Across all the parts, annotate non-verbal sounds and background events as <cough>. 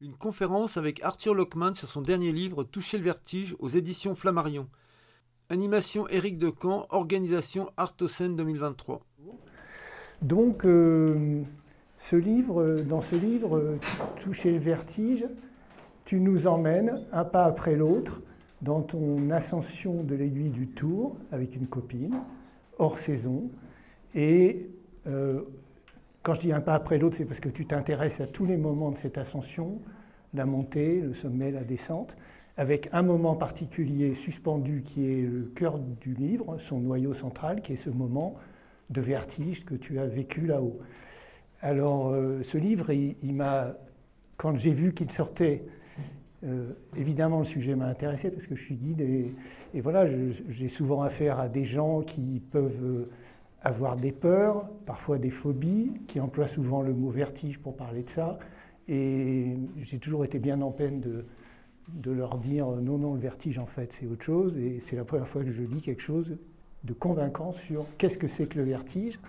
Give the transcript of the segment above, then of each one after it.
Une conférence avec Arthur Lockman sur son dernier livre Toucher le vertige aux éditions Flammarion. Animation Éric Decamp, organisation Artocène 2023. Donc, euh, ce livre, dans ce livre, Toucher le vertige, tu nous emmènes un pas après l'autre dans ton ascension de l'aiguille du Tour avec une copine, hors saison. Et euh, quand je dis un pas après l'autre, c'est parce que tu t'intéresses à tous les moments de cette ascension, la montée, le sommet, la descente, avec un moment particulier suspendu qui est le cœur du livre, son noyau central, qui est ce moment de vertige que tu as vécu là-haut. Alors, euh, ce livre, il, m'a, quand j'ai vu qu'il sortait, euh, évidemment, le sujet m'a intéressé parce que je suis guide et, et voilà, j'ai souvent affaire à des gens qui peuvent avoir des peurs, parfois des phobies, qui emploient souvent le mot vertige pour parler de ça. Et j'ai toujours été bien en peine de, leur dire non, non, le vertige en fait c'est autre chose. Et c'est la première fois que je lis quelque chose de convaincant sur qu'est-ce que c'est que le vertige.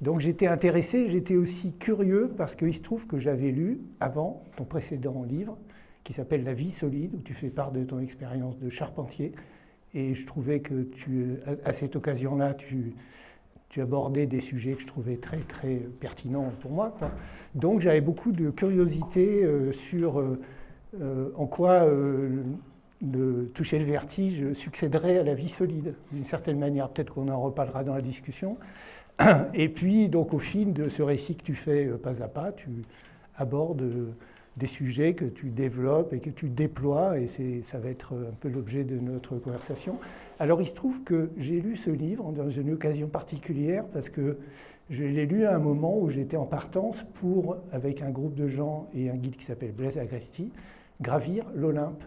Donc j'étais intéressé, j'étais aussi curieux parce qu'il se trouve que j'avais lu avant ton précédent livre qui s'appelle La vie solide, où tu fais part de ton expérience de charpentier. Et je trouvais que tu, à cette occasion-là, tu, tu abordais des sujets que je trouvais très très pertinents pour moi. Donc j'avais beaucoup de curiosité euh, sur euh, euh, en quoi de toucher le vertige succéderait à la vie solide, d'une certaine manière. Peut-être qu'on en reparlera dans la discussion. Et puis, donc, au fil de ce récit que tu fais pas à pas, tu abordes des sujets que tu développes et que tu déploies, et ça va être un peu l'objet de notre conversation. Alors il se trouve que j'ai lu ce livre dans une occasion particulière parce que je l'ai lu à un moment où j'étais en partance pour, avec un groupe de gens et un guide qui s'appelle Blaise Agresti, gravir l'Olympe.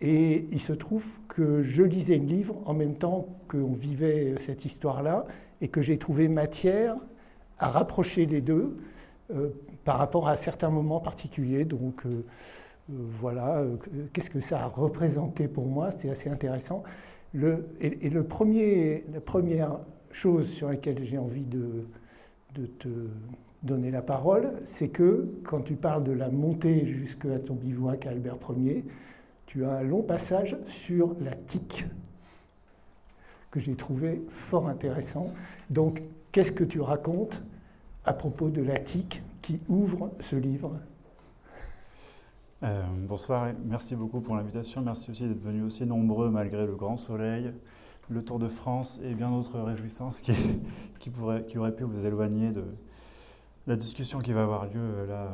Et il se trouve que je lisais le livre en même temps qu'on vivait cette histoire-là et que j'ai trouvé matière à rapprocher les deux euh, par rapport à certains moments particuliers. Donc euh, euh, voilà, qu'est-ce que ça a représenté pour moi C'est assez intéressant. Et, premier, la première chose sur laquelle j'ai envie de, de, te donner la parole, c'est que quand tu parles de la montée jusqu'à ton bivouac à Albert Ier, tu as un long passage sur la tique que j'ai trouvé fort intéressant. Donc, qu'est-ce que tu racontes à propos de la tique qui ouvre ce livre euh, bonsoir merci beaucoup pour l'invitation. Merci aussi d'être venus aussi nombreux malgré le grand soleil, le Tour de France et bien d'autres réjouissances qui, qui, pourraient, qui auraient pu vous éloigner de la discussion qui va avoir lieu euh, là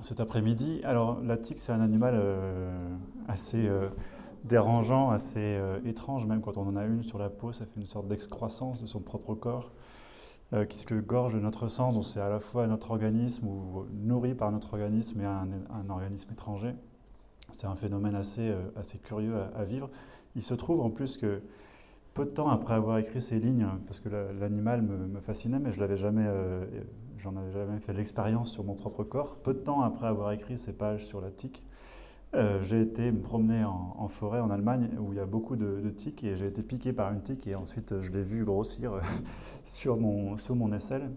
cet après-midi. Alors la tique, c'est un animal euh, assez dérangeant, assez étrange, même quand on en a une sur la peau, ça fait une sorte d'excroissance de son propre corps. Euh, qui se gorge notre sang, donc c'est à la fois notre organisme ou nourri par notre organisme et un, organisme étranger. C'est un phénomène assez, euh, assez curieux à, vivre. Il se trouve en plus que peu de temps après avoir écrit ces lignes, parce que l'animal me, fascinait, mais je l'avais jamais, euh, j'en avais jamais fait l'expérience sur mon propre corps. Peu de temps après avoir écrit ces pages sur la tique, euh, j'ai été me promener en, forêt en Allemagne où il y a beaucoup de, de tiques et j'ai été piqué par une tique et ensuite je l'ai vu grossir euh, <laughs> sur, mon, sur mon aisselle.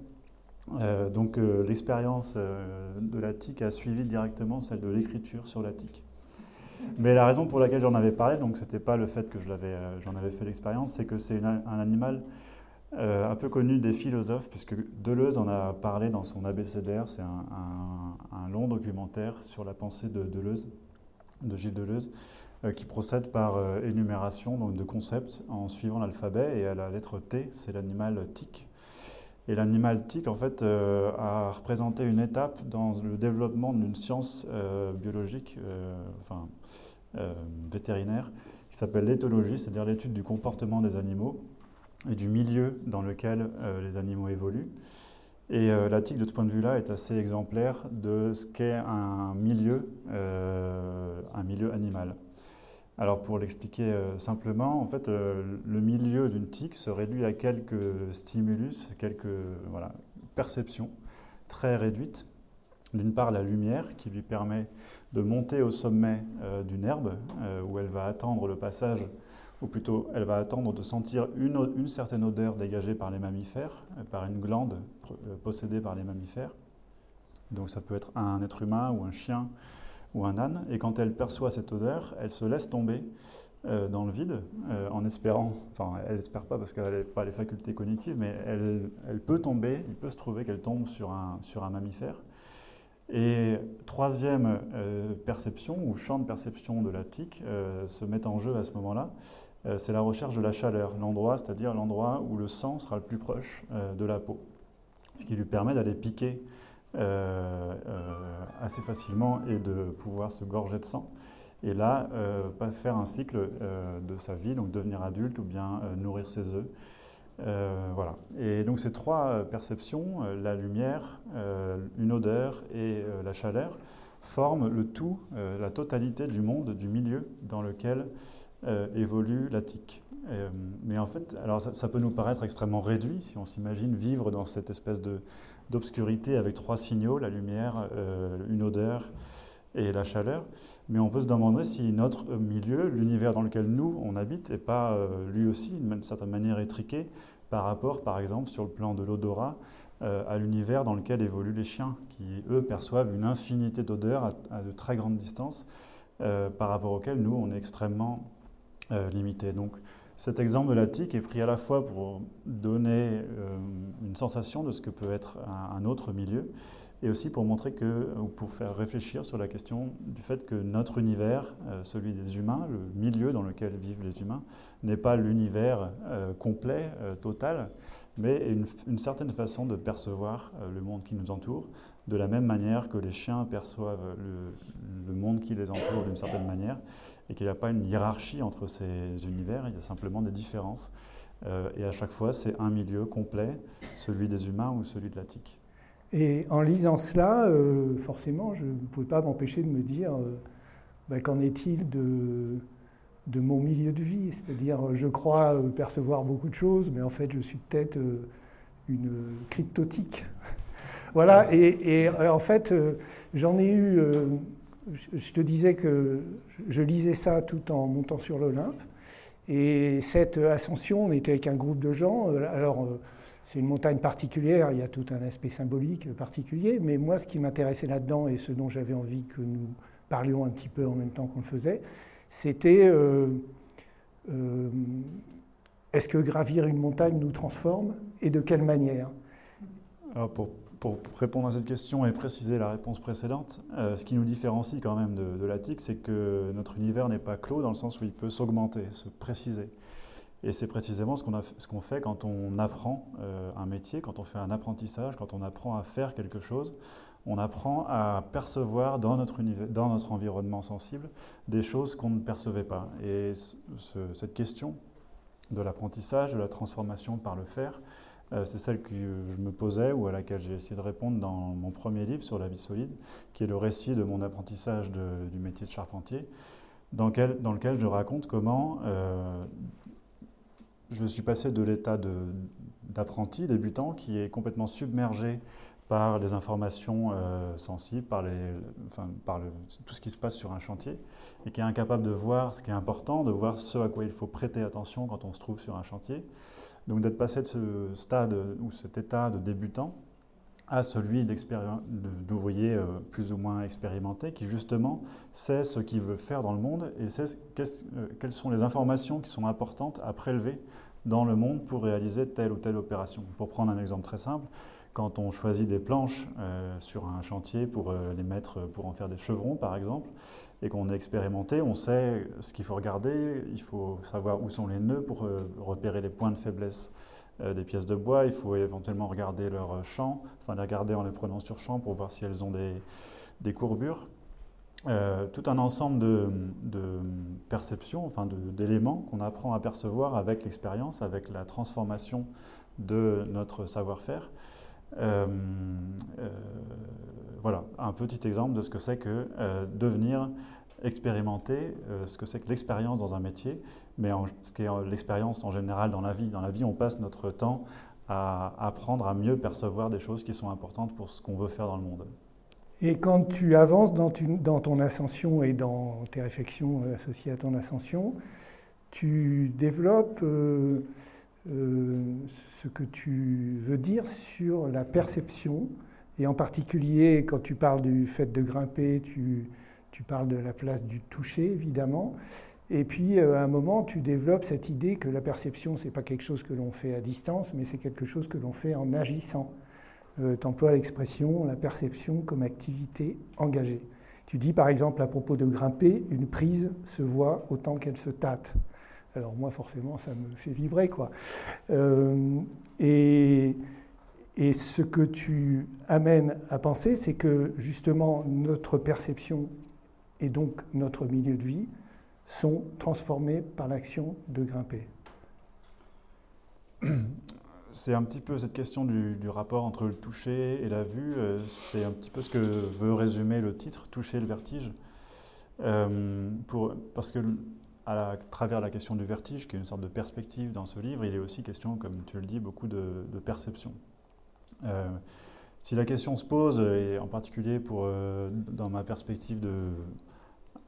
Euh, donc l'expérience de la tique a suivi directement celle de l'écriture sur la tique. Mais la raison pour laquelle j'en avais parlé, donc c'était pas le fait que j'en avais fait l'expérience, c'est que c'est un animal un peu connu des philosophes, puisque Deleuze en a parlé dans son abécédaire, c'est un, long documentaire sur la pensée de Deleuze de Gilles Deleuze, euh, qui procède par euh, énumération donc, de concepts en suivant l'alphabet. Et à la lettre T, c'est l'animal tic. Et l'animal tic, en fait, euh, a représenté une étape dans le développement d'une science biologique, enfin vétérinaire, qui s'appelle l'éthologie, c'est-à-dire l'étude du comportement des animaux et du milieu dans lequel les animaux évoluent. Et euh, la tique, de ce point de vue-là, est assez exemplaire de ce qu'est un milieu, euh, un milieu animal. Alors pour l'expliquer euh, simplement, en fait, le milieu d'une tique se réduit à quelques stimulus, quelques voilà, perceptions très réduites. D'une part, la lumière qui lui permet de monter au sommet d'une herbe où elle va attendre le passage ou plutôt elle va attendre de sentir une, certaine odeur dégagée par les mammifères, euh, par une glande euh, possédée par les mammifères. Donc ça peut être un être humain ou un chien ou un âne, et quand elle perçoit cette odeur, elle se laisse tomber euh, dans le vide, euh, en espérant, enfin elle n'espère pas parce qu'elle n'a pas les facultés cognitives, mais elle, elle, peut tomber, il peut se trouver qu'elle tombe sur un, sur un mammifère. Et troisième euh, perception, ou champ de perception de la tique, se met en jeu à ce moment-là, c'est la recherche de la chaleur, l'endroit, c'est-à-dire l'endroit où le sang sera le plus proche de la peau, ce qui lui permet d'aller piquer assez facilement et de pouvoir se gorger de sang. Et là, euh, pas faire un cycle euh, de sa vie, donc devenir adulte ou bien euh, nourrir ses œufs. Voilà. Et donc ces trois perceptions, la lumière, une odeur et la chaleur, forment le tout, la totalité du monde, du milieu dans lequel évolue la tique. mais en fait, alors ça, ça, peut nous paraître extrêmement réduit si on s'imagine vivre dans cette espèce d'obscurité avec trois signaux, la lumière, une odeur et la chaleur, mais on peut se demander si notre milieu, l'univers dans lequel nous, on habite, n'est pas euh, lui aussi, d'une certaine manière, étriqué par rapport, par exemple, sur le plan de l'odorat, euh, à l'univers dans lequel évoluent les chiens, qui, eux, perçoivent une infinité d'odeurs à, de très grandes distances, euh, par rapport auxquelles nous, on est extrêmement limité. Donc, cet exemple de la tique est pris à la fois pour donner une sensation de ce que peut être un autre milieu, et aussi pour montrer que, ou pour faire réfléchir sur la question du fait que notre univers, euh, celui des humains, le milieu dans lequel vivent les humains, n'est pas l'univers euh, complet, euh, total, mais une, certaine façon de percevoir le monde qui nous entoure, de la même manière que les chiens perçoivent le monde qui les entoure d'une certaine manière, et qu'il n'y a pas une hiérarchie entre ces univers, il y a simplement des différences. et à chaque fois, c'est un milieu complet, celui des humains ou celui de la tique. Et en lisant cela, euh, forcément, je ne pouvais pas m'empêcher de me dire euh, bah, qu'en est-il de, de, mon milieu de vie? C'est-à-dire, je crois euh, percevoir beaucoup de choses, mais en fait, je suis peut-être une cryptotique. <laughs> voilà, et, et, en fait, j'en ai eu. Je te disais que je lisais ça tout en montant sur l'Olympe. Et cette ascension, on était avec un groupe de gens. Alors, c'est une montagne particulière, il y a tout un aspect symbolique particulier, mais moi ce qui m'intéressait là-dedans et ce dont j'avais envie que nous parlions un petit peu en même temps qu'on le faisait, c'était euh, euh, est-ce que gravir une montagne nous transforme et de quelle manière? Pour, pour, répondre à cette question et préciser la réponse précédente, euh, ce qui nous différencie quand même de, de l'attique, c'est que notre univers n'est pas clos dans le sens où il peut s'augmenter, se préciser. Et c'est précisément ce qu'on fait quand on apprend euh, un métier, quand on fait un apprentissage, quand on apprend à faire quelque chose. On apprend à percevoir dans notre, dans notre environnement sensible des choses qu'on ne percevait pas. Et cette question de l'apprentissage, de la transformation par le faire, euh, c'est celle que je me posais ou à laquelle j'ai essayé de répondre dans mon premier livre sur la vie solide, qui est le récit de mon apprentissage du métier de charpentier, dans, lequel je raconte comment, euh, je suis passé de l'état d'apprenti, débutant, qui est complètement submergé par les informations euh, sensibles, par tout ce qui se passe sur un chantier, et qui est incapable de voir ce qui est important, de voir ce à quoi il faut prêter attention quand on se trouve sur un chantier. Donc d'être passé de ce stade ou cet état de débutant à celui d'ouvrier euh, plus ou moins expérimenté, qui justement sait ce qu'il veut faire dans le monde et sait euh, quelles sont les informations qui sont importantes à prélever dans le monde pour réaliser telle ou telle opération. Pour prendre un exemple très simple, quand on choisit des planches euh, sur un chantier pour les mettre, pour en faire des chevrons par exemple, et qu'on est expérimenté, on sait ce qu'il faut regarder, il faut savoir où sont les nœuds pour repérer les points de faiblesse euh, des pièces de bois, il faut éventuellement regarder leur champ, enfin les regarder en les prenant sur champ pour voir si elles ont des, des courbures. Euh, tout un ensemble de, de perceptions, enfin d'éléments qu'on apprend à percevoir avec l'expérience, avec la transformation de notre savoir-faire. Euh, voilà, un petit exemple de ce que c'est que devenir expérimenter euh, ce que c'est que l'expérience dans un métier, mais ce qu'est l'expérience en général dans la vie. Dans la vie, on passe notre temps à apprendre à mieux percevoir des choses qui sont importantes pour ce qu'on veut faire dans le monde. Et quand tu avances dans, ton ascension et dans tes réflexions euh, associées à ton ascension, tu développes euh, ce que tu veux dire sur la perception, et en particulier quand tu parles du fait de grimper, tu, parles de la place du toucher, évidemment. Et puis, à un moment, tu développes cette idée que la perception, ce n'est pas quelque chose que l'on fait à distance, mais c'est quelque chose que l'on fait en agissant. Euh, tu emploies l'expression la perception comme activité engagée. Tu dis par exemple à propos de grimper, une prise se voit autant qu'elle se tâte. Alors moi forcément ça me fait vibrer quoi. Euh, et, et ce que tu amènes à penser, c'est que justement notre perception et donc notre milieu de vie sont transformés par l'action de grimper. c'est un petit peu cette question du, rapport entre le toucher et la vue. Euh, c'est un petit peu ce que veut résumer le titre, Toucher le vertige. Euh, pour, parce que à, travers la question du vertige, qui est une sorte de perspective dans ce livre, il est aussi question, comme tu le dis, beaucoup de, perception. Euh, si la question se pose, et en particulier pour, dans ma perspective de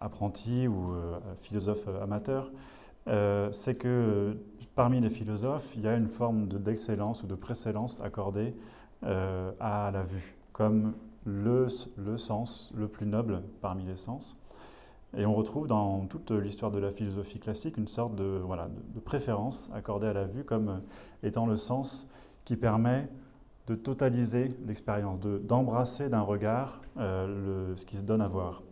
apprenti ou philosophe amateur, euh, c'est que euh, parmi les philosophes, il y a une forme d'excellence ou de précédence accordée euh, à la vue, comme le, sens le plus noble parmi les sens. Et on retrouve dans toute l'histoire de la philosophie classique une sorte de, voilà, de, préférence accordée à la vue comme étant le sens qui permet de totaliser l'expérience, d'embrasser d'un regard le, ce qui se donne à voir.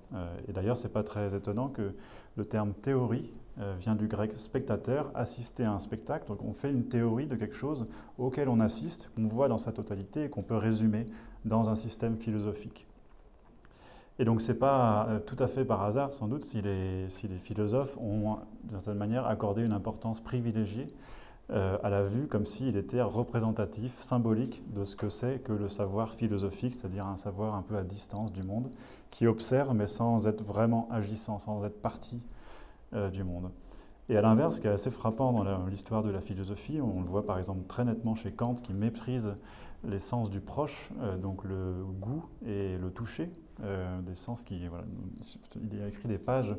et d'ailleurs, ce n'est pas très étonnant que le terme théorie euh, vient du grec spectateur, assister à un spectacle. Donc on fait une théorie de quelque chose auquel on assiste, qu'on voit dans sa totalité et qu'on peut résumer dans un système philosophique. Et donc ce n'est pas euh, tout à fait par hasard, sans doute, si les, si les philosophes ont, d'une certaine manière, accordé une importance privilégiée euh, à la vue, comme s'il était représentatif, symbolique de ce que c'est que le savoir philosophique, c'est-à-dire un savoir un peu à distance du monde, qui observe mais sans être vraiment agissant, sans être partie euh, du monde. Et à l'inverse, ce qui est assez frappant dans l'histoire de la philosophie, on le voit par exemple très nettement chez Kant qui méprise les sens du proche, euh, donc le goût et le toucher, euh, des sens qui... Il a écrit des pages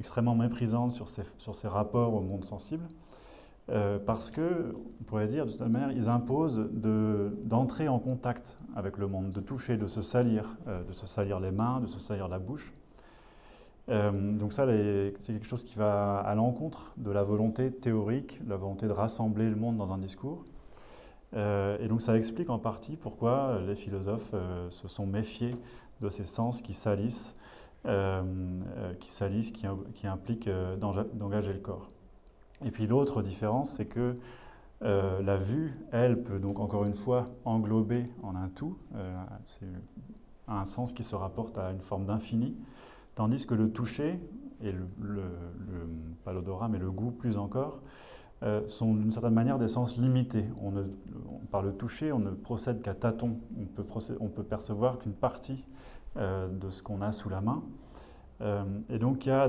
extrêmement méprisantes sur ces, sur ces rapports au monde sensible, parce que, on pourrait dire de cette manière, ils imposent d'entrer en contact avec le monde, de toucher, de se salir, de se salir les mains, de se salir la bouche, euh, donc ça, c'est quelque chose qui va à l'encontre de la volonté théorique, la volonté de rassembler le monde dans un discours. Euh, et donc ça explique en partie pourquoi les philosophes euh, se sont méfiés de ces sens qui salissent, qui, salissent, qui, impliquent d'engager le corps. Et puis l'autre différence, c'est que la vue, elle, peut donc encore une fois englober en un tout. c'est un sens qui se rapporte à une forme d'infini. Tandis que le toucher, et le, pas l'odorat, mais le goût plus encore, euh, sont d'une certaine manière des sens limités. On par le toucher, on ne procède qu'à tâtons. On peut, peut percevoir qu'une partie euh, de ce qu'on a sous la main. Euh, et donc il y a,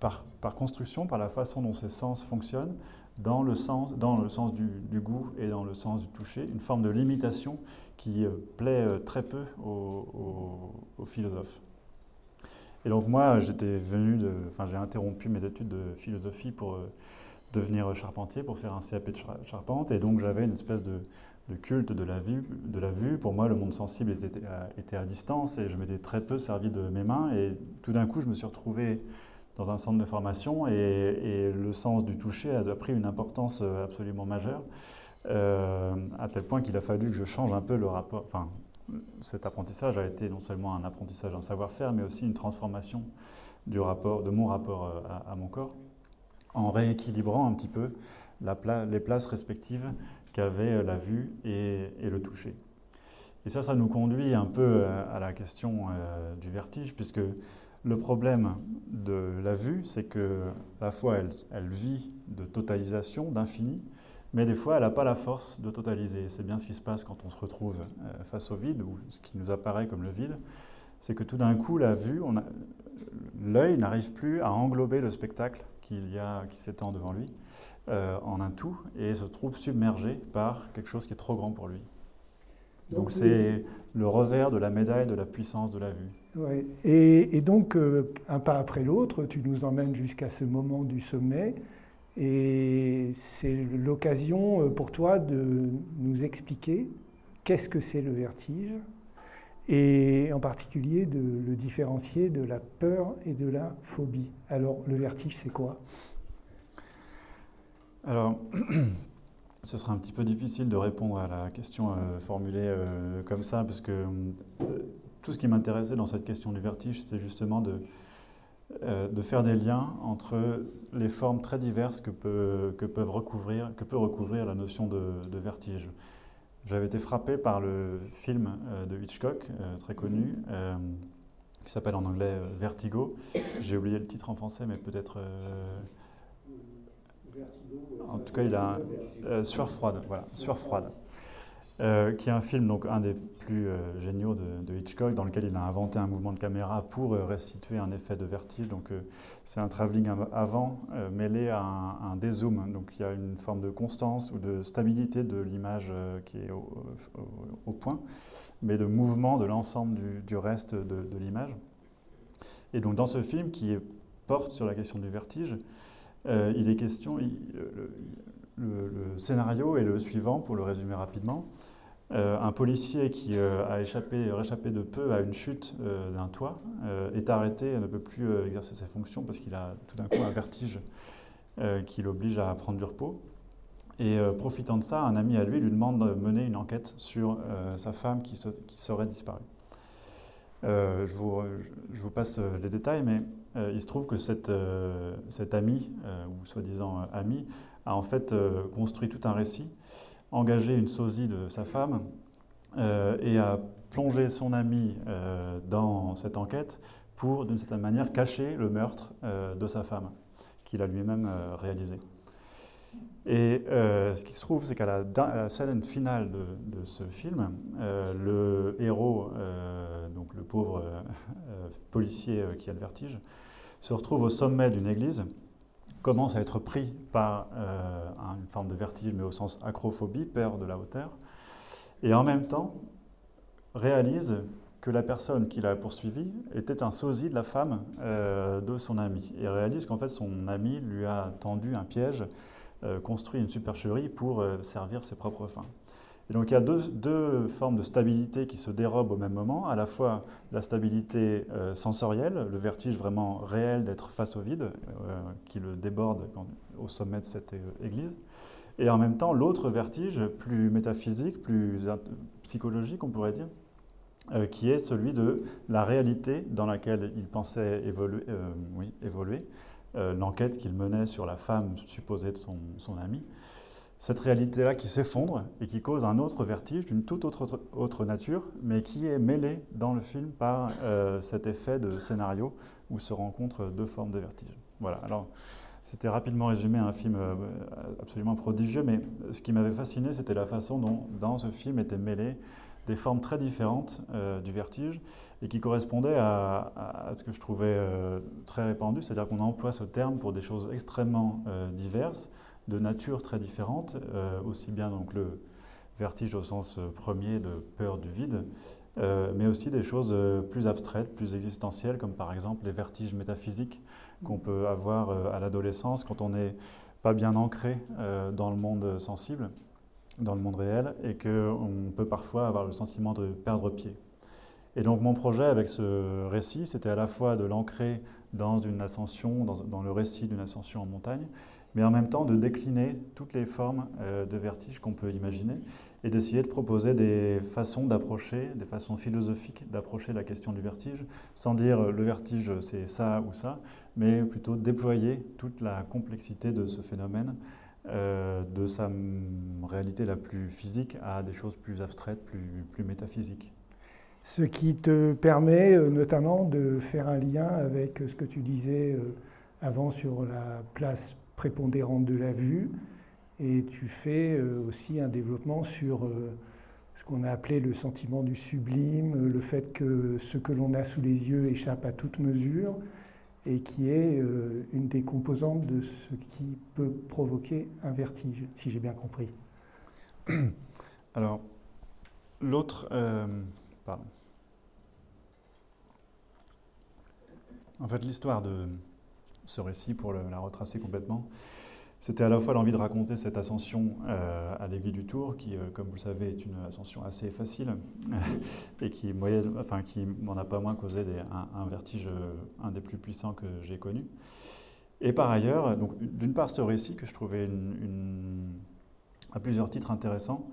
par, construction, par la façon dont ces sens fonctionnent, dans le sens, dans le sens du, goût et dans le sens du toucher, une forme de limitation qui plaît très peu aux philosophes. Et donc moi, j'étais venu enfin j'ai interrompu mes études de philosophie pour devenir charpentier, pour faire un CAP de charpente, et donc j'avais une espèce de, culte de la, vue, de la vue. Pour moi, le monde sensible était à, était à distance et je m'étais très peu servi de mes mains. Et tout d'un coup, je me suis retrouvé dans un centre de formation et, le sens du toucher a pris une importance euh, absolument majeure, euh, à tel point qu'il a fallu que je change un peu le rapport, enfin cet apprentissage a été non seulement un apprentissage d'un savoir-faire, mais aussi une transformation du rapport, de mon rapport euh, à, mon corps, en rééquilibrant un petit peu les places respectives qu'avaient euh, la vue et, le toucher. Et ça, ça nous conduit un peu euh, à la question du vertige, puisque le problème de la vue, c'est que la fois elle vit de totalisation, d'infini, mais des fois, elle n'a pas la force de totaliser. C'est bien ce qui se passe quand on se retrouve euh, face au vide, ou ce qui nous apparaît comme le vide. C'est que tout d'un coup, la vue, l'œil n'arrive plus à englober le spectacle qu'il y a, qui s'étend devant lui euh, en un tout, et se trouve submergé par quelque chose qui est trop grand pour lui. Donc c'est le revers de la médaille de la puissance de la vue. Ouais. Et, donc, euh, un pas après l'autre, tu nous emmènes jusqu'à ce moment du sommet et c'est l'occasion euh, pour toi de nous expliquer qu'est-ce que c'est le vertige? Et en particulier de le différencier de la peur et de la phobie. Alors, le vertige, c'est quoi? Alors, <clears throat> ce sera un petit peu difficile de répondre à la question euh, formulée euh, comme ça, parce que euh, tout ce qui m'intéressait dans cette question du vertige, c'était justement de, de faire des liens entre les formes très diverses que peut, peuvent recouvrir, que peut recouvrir la notion de vertige. J'avais été frappé par le film de Hitchcock, très connu, qui s'appelle en anglais Vertigo. J'ai oublié le titre en français, mais peut-être en tout cas, il a un, euh, Sueur froide, voilà, Sueur froide, euh, qui est un film, donc un des plus euh, géniaux de, Hitchcock, dans lequel il a inventé un mouvement de caméra pour restituer un effet de vertige. Donc, c'est un travelling avant mêlé à un, dézoom. Donc, il y a une forme de constance ou de stabilité de l'image qui est au, point, mais de mouvement de l'ensemble du, reste de, l'image. Et donc, dans ce film qui porte sur la question du vertige, euh, il est question, le, scénario est le suivant, pour le résumer rapidement. Euh, un policier qui euh, a échappé, réchappé de peu à une chute d'un toit est arrêté et ne peut plus exercer ses fonctions parce qu'il a tout d'un coup un vertige qui l'oblige à prendre du repos. Et profitant de ça, un ami à lui lui demande de mener une enquête sur sa femme qui, serait disparue. je, vous, je, vous, passe les détails, mais euh, il se trouve que cette, euh, cet ami, euh, ou soi-disant ami, a en fait construit tout un récit, engagé une sosie de sa femme et a plongé son ami dans cette enquête pour, d'une certaine manière, cacher le meurtre de sa femme, qu'il a lui-même réalisé. Et ce qui se trouve, c'est qu'à la, scène finale de, ce film, le héros, donc le pauvre policier qui a le vertige, se retrouve au sommet d'une église, commence à être pris par euh, une forme de vertige, mais au sens acrophobie, peur de la hauteur, et en même temps réalise que la personne qui l'a poursuivi était un sosie de la femme euh, de son ami, et réalise qu'en fait son ami lui a tendu un piège, euh, construit une supercherie pour servir ses propres fins. Et donc il y a deux, formes de stabilité qui se dérobent au même moment, à la fois la stabilité euh, sensorielle, le vertige vraiment réel d'être face au vide, euh, qui le déborde au sommet de cette euh, église, et en même temps l'autre vertige, plus métaphysique, plus psychologique on pourrait dire, qui est celui de la réalité dans laquelle il pensait évoluer, évoluer l'enquête qu'il menait sur la femme supposée de son, son ami cette réalité-là qui s'effondre et qui cause un autre vertige d'une toute autre, autre nature, mais qui est mêlé dans le film par euh, cet effet de scénario où se rencontrent deux formes de vertige. Voilà, alors c'était rapidement résumé un film euh, absolument prodigieux, mais ce qui m'avait fasciné, c'était la façon dont dans ce film étaient mêlées des formes très différentes euh, du vertige et qui correspondaient à, ce que je trouvais très répandu, c'est-à-dire qu'on emploie ce terme pour des choses extrêmement diverses, de nature très différentes, euh, aussi bien donc le vertige au sens euh, premier de peur du vide, euh, mais aussi des choses plus abstraites, plus existentielles, comme par exemple les vertiges métaphysiques qu'on peut avoir à l'adolescence quand on n'est pas bien ancré dans le monde sensible, dans le monde réel, et qu'on peut parfois avoir le sentiment de perdre pied. Et donc mon projet avec ce récit, c'était à la fois de l'ancrer dans une ascension, dans le récit d'une ascension en montagne, mais en même temps de décliner toutes les formes euh, de vertige qu'on peut imaginer et d'essayer de proposer des façons d'approcher, des façons philosophiques d'approcher la question du vertige, sans dire euh, le vertige c'est ça ou ça, mais plutôt déployer toute la complexité de ce phénomène, euh, de sa réalité la plus physique à des choses plus abstraites, plus, plus métaphysiques. Ce qui te permet notamment de faire un lien avec ce que tu disais avant sur la place prépondérante de la vue, et tu fais euh, aussi un développement sur euh, ce qu'on a appelé le sentiment du sublime, le fait que ce que l'on a sous les yeux échappe à toute mesure, et qui est euh, une des composantes de ce qui peut provoquer un vertige, si j'ai bien compris. <coughs> Alors, l'autre... pardon. En fait, l'histoire de, ce récit pour la retracer complètement. c'était à la fois l'envie de raconter cette ascension à l'aiguille du Tour, qui, comme vous le savez, est une ascension assez facile <laughs> et qui, m'en a pas moins causé un, vertige, un des plus puissants que j'ai connu. Et par ailleurs, d'une part ce récit que je trouvais à plusieurs titres intéressants,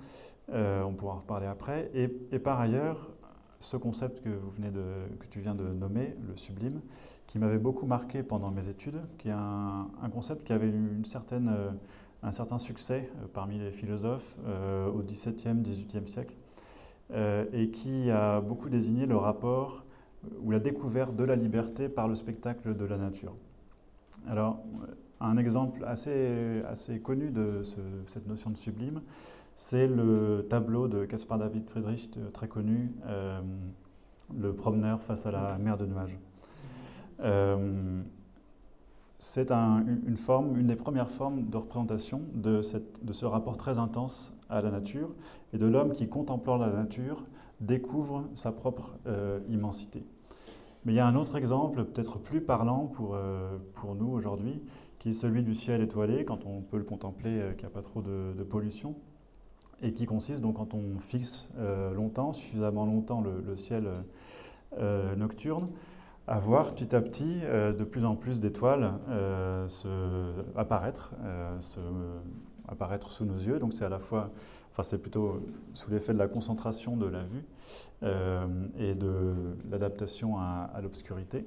on pourra en reparler après, et par ailleurs ce concept que, vous venez de, tu viens de nommer, le sublime, qui m'avait beaucoup marqué pendant mes études, qui est un, concept qui avait eu une certaine, euh, un certain succès euh, parmi les philosophes euh, au XVIIe, XVIIIe siècle, et qui a beaucoup désigné le rapport ou la découverte de la liberté par le spectacle de la nature. Alors, un exemple assez, assez connu de cette notion de sublime, c'est le tableau de Caspar David Friedrich, euh, très connu, euh, le promeneur face à la mer de nuages. Euh, c'est une forme, une des premières formes de représentation de, ce rapport très intense à la nature et de l'homme qui, contemplant la nature, découvre sa propre immensité. Mais il y a un autre exemple, peut-être plus parlant pour, pour nous aujourd'hui, qui est celui du ciel étoilé, quand on peut le contempler, qu'il n'y a pas trop de pollution et qui consiste donc quand on fixe euh, longtemps, suffisamment longtemps le, ciel euh, nocturne, à voir petit à petit euh, de plus en plus d'étoiles apparaître, apparaître sous nos yeux. Donc c'est à la fois, enfin c'est plutôt sous l'effet de la concentration de la vue et de l'adaptation à, l'obscurité.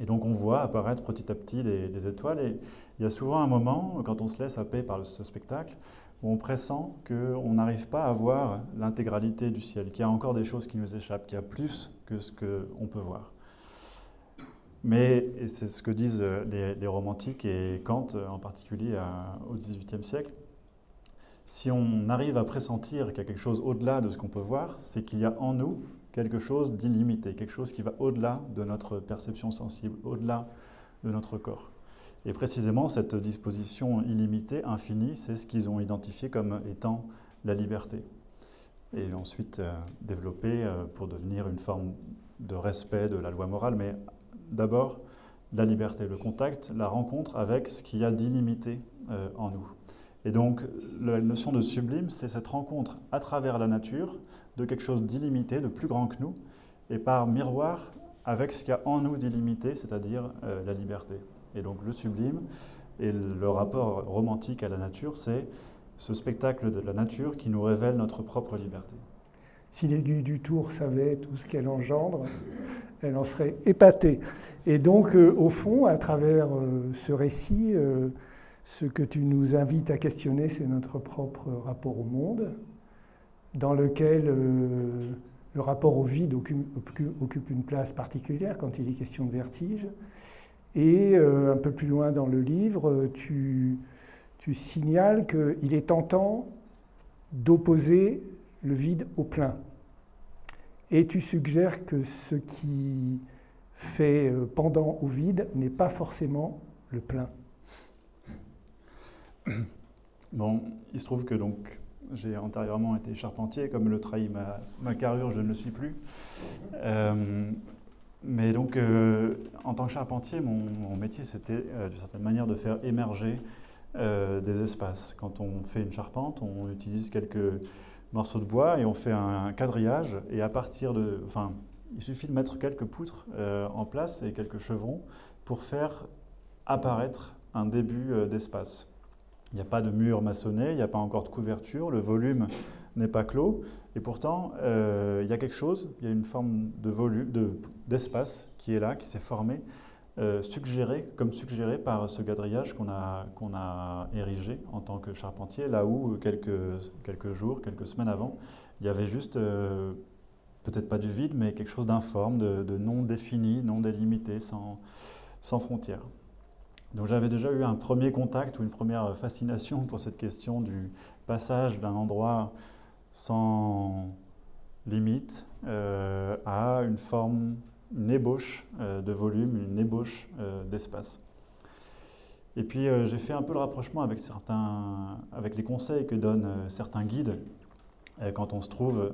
Et donc on voit apparaître petit à petit des, des, étoiles. Et il y a souvent un moment, quand on se laisse happer par ce spectacle, où on pressent qu'on n'arrive pas à voir l'intégralité du ciel, qu'il y a encore des choses qui nous échappent, qu'il y a plus que ce qu'on peut voir. Mais c'est ce que disent les, romantiques et Kant en particulier au XVIIIe siècle. Si on arrive à pressentir qu'il y a quelque chose au-delà de ce qu'on peut voir, c'est qu'il y a en nous quelque chose d'illimité, quelque chose qui va au-delà de notre perception sensible, au-delà de notre corps. Et précisément, cette disposition illimitée, infinie, c'est ce qu'ils ont identifié comme étant la liberté. Et ensuite euh, développé euh, pour devenir une forme de respect de la loi morale, mais d'abord la liberté, le contact, la rencontre avec ce qu'il y a d'illimité euh, en nous. Et donc la notion de sublime, c'est cette rencontre à travers la nature de quelque chose d'illimité, de plus grand que nous, et par miroir avec ce qu'il y a en nous d'illimité, c'est-à-dire la liberté. Et donc le sublime et le rapport romantique à la nature, c'est ce spectacle de la nature qui nous révèle notre propre liberté. Si l'aiguille du tour savait tout ce qu'elle engendre, elle en serait épatée. Et donc, euh, au fond, à travers euh, ce récit, euh, ce que tu nous invites à questionner, c'est notre propre rapport au monde, dans lequel le rapport au vide occupe, une place particulière quand il est question de vertige. Et euh, un peu plus loin dans le livre, tu, tu signales qu'il est tentant d'opposer le vide au plein. Et tu suggères que ce qui fait euh, pendant au vide n'est pas forcément le plein. <coughs> Bon, il se trouve que donc j'ai antérieurement été charpentier, comme le trahit ma, ma carrure, je ne le suis plus. Euh, mais donc, euh, en tant que charpentier, mon, métier, c'était euh, d'une certaine manière de faire émerger euh, des espaces. Quand on fait une charpente, on utilise quelques morceaux de bois et on fait un, quadrillage. Et à partir de. Enfin, il suffit de mettre quelques poutres en place et quelques chevrons pour faire apparaître un début d'espace. Il n'y a pas de mur maçonné, il n'y a pas encore de couverture, le volume n'est pas clos. Et pourtant, euh, il y a quelque chose, il y a une forme de volume, d'espace qui est là, qui s'est formé, euh, suggéré, comme suggéré par ce quadrillage qu'on a, qu'on a érigé en tant que charpentier, là où quelques, quelques jours, quelques semaines avant, il y avait juste, euh, peut-être pas du vide, mais quelque chose d'informe, de, de, non défini, non délimité, sans, sans frontières. Donc j'avais déjà eu un premier contact ou une première fascination pour cette question du passage d'un endroit sans limite euh, à une forme, une ébauche euh, de volume, une ébauche euh, d'espace. Et puis j'ai fait un peu le rapprochement avec, certains, avec les conseils que donnent certains guides quand on se trouve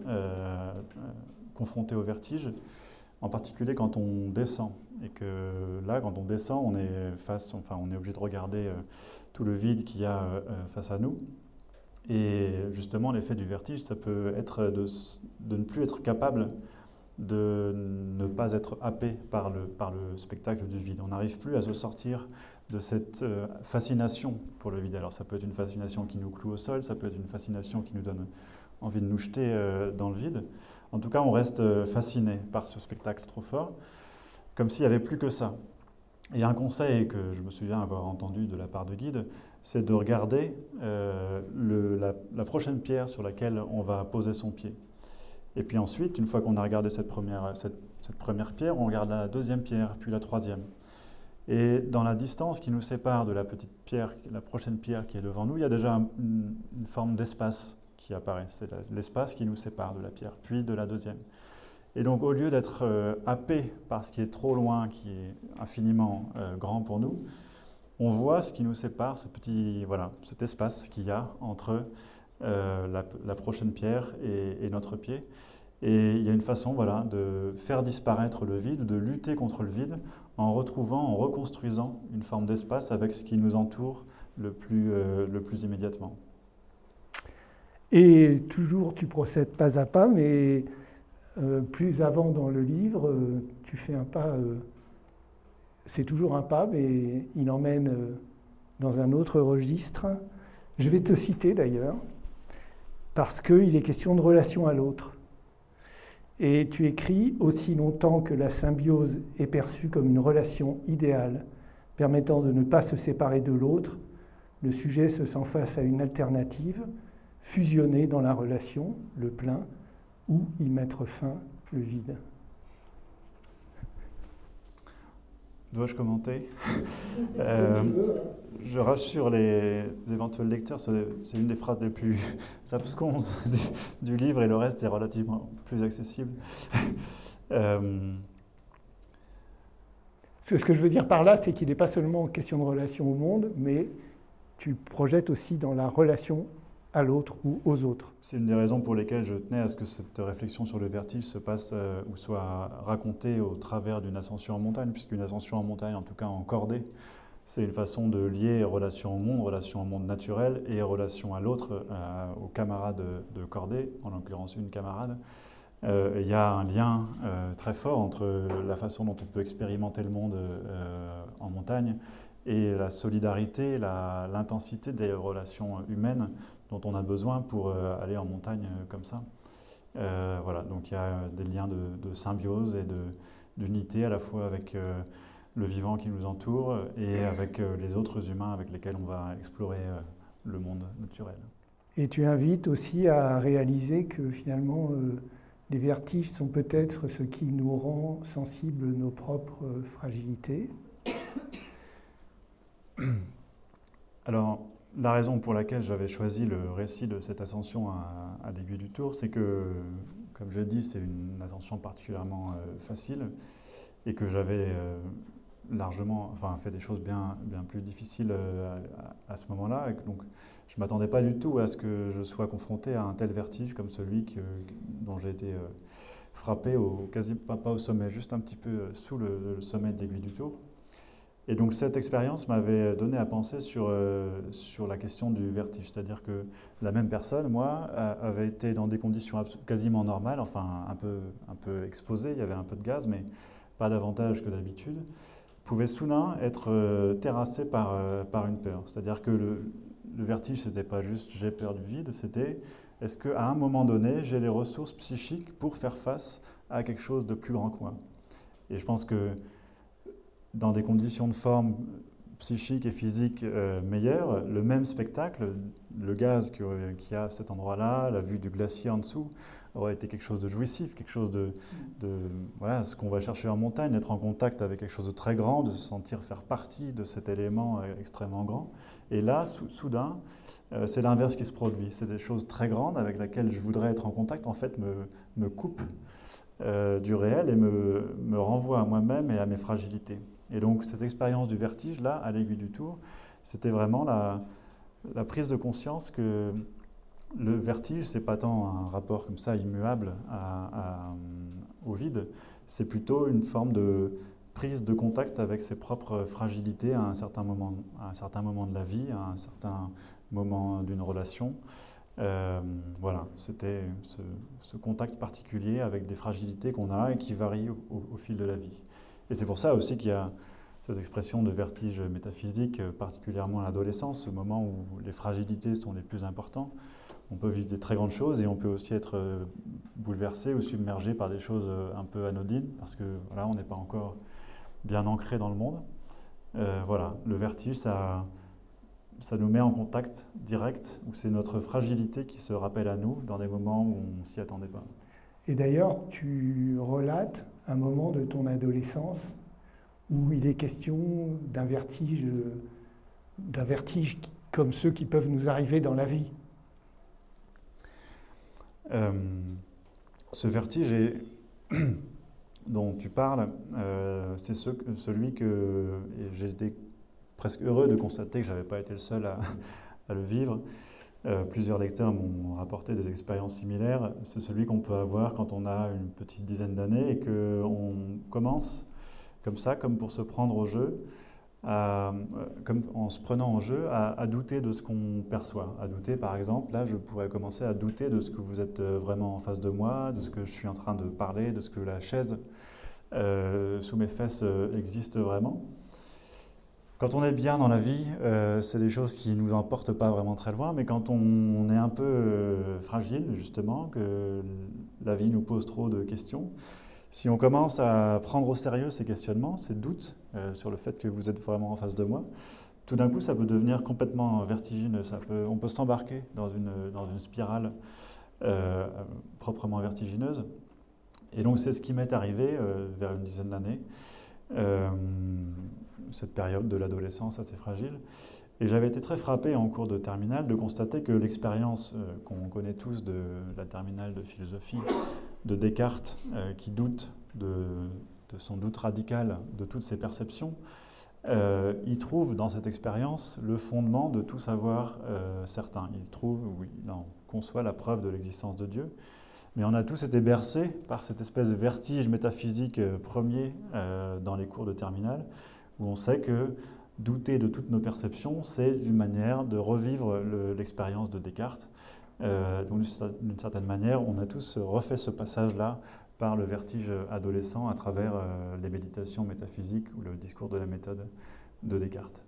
confronté au vertige, en particulier quand on descend. Et que là, quand on descend, on est, face, enfin, on est obligé de regarder tout le vide qu'il y a face à nous. Et justement, l'effet du vertige, ça peut être de, ne plus être capable de ne pas être happé par le, spectacle du vide. On n'arrive plus à se sortir de cette euh, fascination pour le vide. Alors ça peut être une fascination qui nous cloue au sol, ça peut être une fascination qui nous donne envie de nous jeter euh, dans le vide. En tout cas, on reste euh, fasciné par ce spectacle trop fort, comme s'il n'y avait plus que ça. Et un conseil que je me souviens avoir entendu de la part de guide, c'est de regarder la, la prochaine pierre sur laquelle on va poser son pied. Et puis ensuite, une fois qu'on a regardé cette première, cette, première pierre, on regarde la deuxième pierre, puis la troisième. Et dans la distance qui nous sépare de la petite pierre, la prochaine pierre qui est devant nous, il y a déjà une, forme d'espace qui apparaît. C'est l'espace qui nous sépare de la pierre, puis de la deuxième. Et donc, au lieu d'être euh, happé par ce qui est trop loin, qui est infiniment euh, grand pour nous, on voit ce qui nous sépare, ce petit, voilà, cet espace qu'il y a entre euh, la, prochaine pierre et, notre pied. Et il y a une façon voilà, de faire disparaître le vide, de lutter contre le vide, en retrouvant, en reconstruisant une forme d'espace avec ce qui nous entoure le plus, euh, le plus immédiatement. Et toujours, tu procèdes pas à pas, mais euh, plus avant dans le livre, tu fais un pas, c'est toujours un pas, mais il emmène dans un autre registre. Je vais te citer d'ailleurs parce qu'il est question de relation à l'autre. Et tu écris aussi longtemps que la symbiose est perçue comme une relation idéale, permettant de ne pas se séparer de l'autre, le sujet se sent face à une alternative, fusionner dans la relation, le plein, ou y mettre fin, le vide. Dois-je commenter <laughs> euh, Je rassure les éventuels lecteurs, c'est une des phrases les plus <laughs> absconses <laughs> du, livre et le reste est relativement plus accessible. Euh, ce que je veux dire par là, c'est qu'il n'est pas seulement question de relation au monde, mais tu projettes aussi dans la relation à l'autre ou aux autres. C'est une des raisons pour lesquelles je tenais à ce que cette réflexion sur le vertige se passe euh, ou soit racontée au travers d'une ascension en montagne, puisqu'une ascension en montagne, en tout cas en cordée, c'est une façon de lier relation au monde, relation au monde naturel et relation à l'autre, euh, aux camarades de, cordée, en l'occurrence une camarade. Euh, il y a un lien très fort entre la façon dont on peut expérimenter le monde en montagne et la solidarité, l'intensité des relations humaines dont on a besoin pour euh, aller en montagne euh, comme ça. Euh, voilà, donc il y a des liens de, symbiose et d'unité à la fois avec le vivant qui nous entoure et avec les autres humains avec lesquels on va explorer le monde naturel. Et tu invites aussi à réaliser que finalement, les vertiges sont peut-être ce qui nous rend sensibles nos propres fragilités. Alors, la raison pour laquelle j'avais choisi le récit de cette ascension à, l'aiguille du Tour, c'est que, comme je dit, c'est une ascension particulièrement euh, facile et que j'avais euh, largement fait des choses bien, plus difficiles euh, à, ce moment-là. Donc, je ne m'attendais pas du tout à ce que je sois confronté à un tel vertige comme celui dont j'ai été frappé, au, quasi, pas, au sommet, juste un petit peu sous le sommet de l'aiguille du Tour. Et donc cette expérience m'avait donné à penser sur, euh, sur la question du vertige, c'est-à-dire que la même personne, moi, avait été dans des conditions quasiment normales, enfin un peu, un peu exposée, il y avait un peu de gaz, mais pas davantage que d'habitude, pouvait soudain être euh, terrassé par, euh, par une peur. C'est-à-dire que le, le vertige, c'était pas juste j'ai peur du vide, c'était est-ce qu'à un moment donné, j'ai les ressources psychiques pour faire face à quelque chose de plus grand que moi? Et je pense que dans des conditions de forme psychique et physique euh, meilleures, le même spectacle, le gaz qu'il y a à cet endroit-là, la vue du glacier en dessous, aurait été quelque chose de jouissif, quelque chose de, voilà, ce qu'on va chercher en montagne, être en contact avec quelque chose de très grand, de se sentir faire partie de cet élément euh, extrêmement grand. Et là, soudain, euh, c'est l'inverse qui se produit. C'est des choses très grandes avec lesquelles je voudrais être en contact, en fait, me, me coupent du réel et me, me renvoient à moi-même et à mes fragilités. Et donc cette expérience du vertige, là, à l'aiguille du tour, c'était vraiment la, prise de conscience que le vertige, c'est pas tant un rapport comme ça immuable au vide, c'est plutôt une forme de prise de contact avec ses propres fragilités à un certain moment, à un certain moment de la vie, à un certain moment d'une relation. Euh, voilà, c'était ce, contact particulier avec des fragilités qu'on a et qui varient au, fil de la vie. Et c'est pour ça aussi qu'il y a cette expression de vertige métaphysique, particulièrement à l'adolescence, ce moment où les fragilités sont les plus importantes. On peut vivre des très grandes choses et on peut aussi être euh, bouleversé ou submergé par des choses euh, un peu anodines parce que voilà, on n'est pas encore bien ancré dans le monde. voilà, le vertige, ça, ça nous met en contact direct, où c'est notre fragilité qui se rappelle à nous dans des moments où on s'y attendait pas. Et d'ailleurs, tu relates un moment de ton adolescence où il est question d'un vertige, d'un vertige comme ceux qui peuvent nous arriver dans la vie. Euh, ce vertige <coughs> dont tu parles, euh, c'est celui que été presque heureux de constater que je n'avais pas été le seul à, <laughs> le vivre. Euh, plusieurs lecteurs m'ont rapporté des expériences similaires. C'est celui qu'on peut avoir quand on a une petite dizaine d'années et qu'on commence comme ça, comme pour se prendre au jeu, euh, comme en se prenant en jeu, à, douter de ce qu'on perçoit. À douter, par exemple, là, je pourrais commencer à douter de ce que vous êtes euh, vraiment en face de moi, de ce que je suis en train de parler, de ce que la chaise sous mes fesses existe vraiment. Quand on est bien dans la vie, euh, c'est des choses qui ne nous emportent pas vraiment très loin, mais quand on, est un peu euh, fragile, justement, que la vie nous pose trop de questions, si on commence à prendre au sérieux ces questionnements, ces doutes euh, sur le fait que vous êtes vraiment en face de moi, tout d'un coup, ça peut devenir complètement vertigineux. On peut s'embarquer dans une spirale proprement vertigineuse. Et donc, c'est ce qui m'est arrivé vers une dizaine d'années cette période de l'adolescence assez fragile. Et j'avais été très frappé en cours de terminale de constater que l'expérience euh, qu'on connaît tous de la terminale de philosophie de Descartes, euh, qui doute de, son doute radical de toutes ses perceptions, euh, il trouve dans cette expérience le fondement de tout savoir certain. Il trouve, oui, non, conçoit la preuve de l'existence de Dieu. Mais on a tous été bercés par cette espèce de vertige métaphysique premier dans les cours de terminale, où on sait que douter de toutes nos perceptions, c'est une manière de revivre l'expérience de Descartes. Euh, donc d'une certaine manière, on a tous refait ce passage-là par le vertige adolescent à travers euh, les méditations métaphysiques ou le discours de la méthode de Descartes.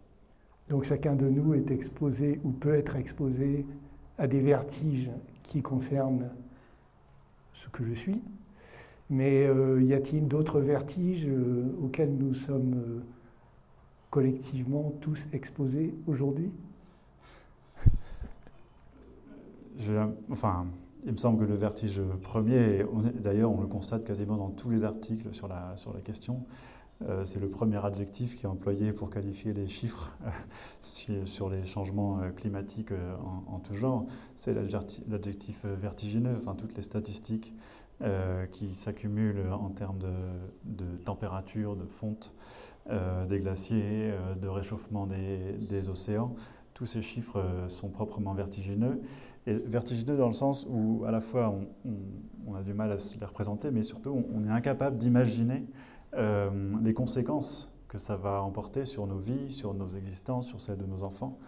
Donc chacun de nous est exposé ou peut être exposé à des vertiges qui concernent ce que je suis. Mais euh, y a-t-il d'autres vertiges auxquels nous sommes collectivement tous exposés aujourd'hui? Enfin, il me semble que le vertige premier, d'ailleurs on le constate quasiment dans tous les articles sur la, sur la question, euh, c'est le premier adjectif qui est employé pour qualifier les chiffres sur les changements euh, climatiques euh, en, tout genre. C'est l'adjectif vertigineux, enfin toutes les statistiques qui s'accumulent en termes de, de, température, de fonte, euh, des glaciers, euh, de réchauffement des, océans. Tous ces chiffres euh, sont proprement vertigineux. Et vertigineux dans le sens où à la fois on, a du mal à se les représenter, mais surtout on, est incapable d'imaginer les conséquences que ça va emporter sur nos vies, sur nos existences, sur celles de nos enfants,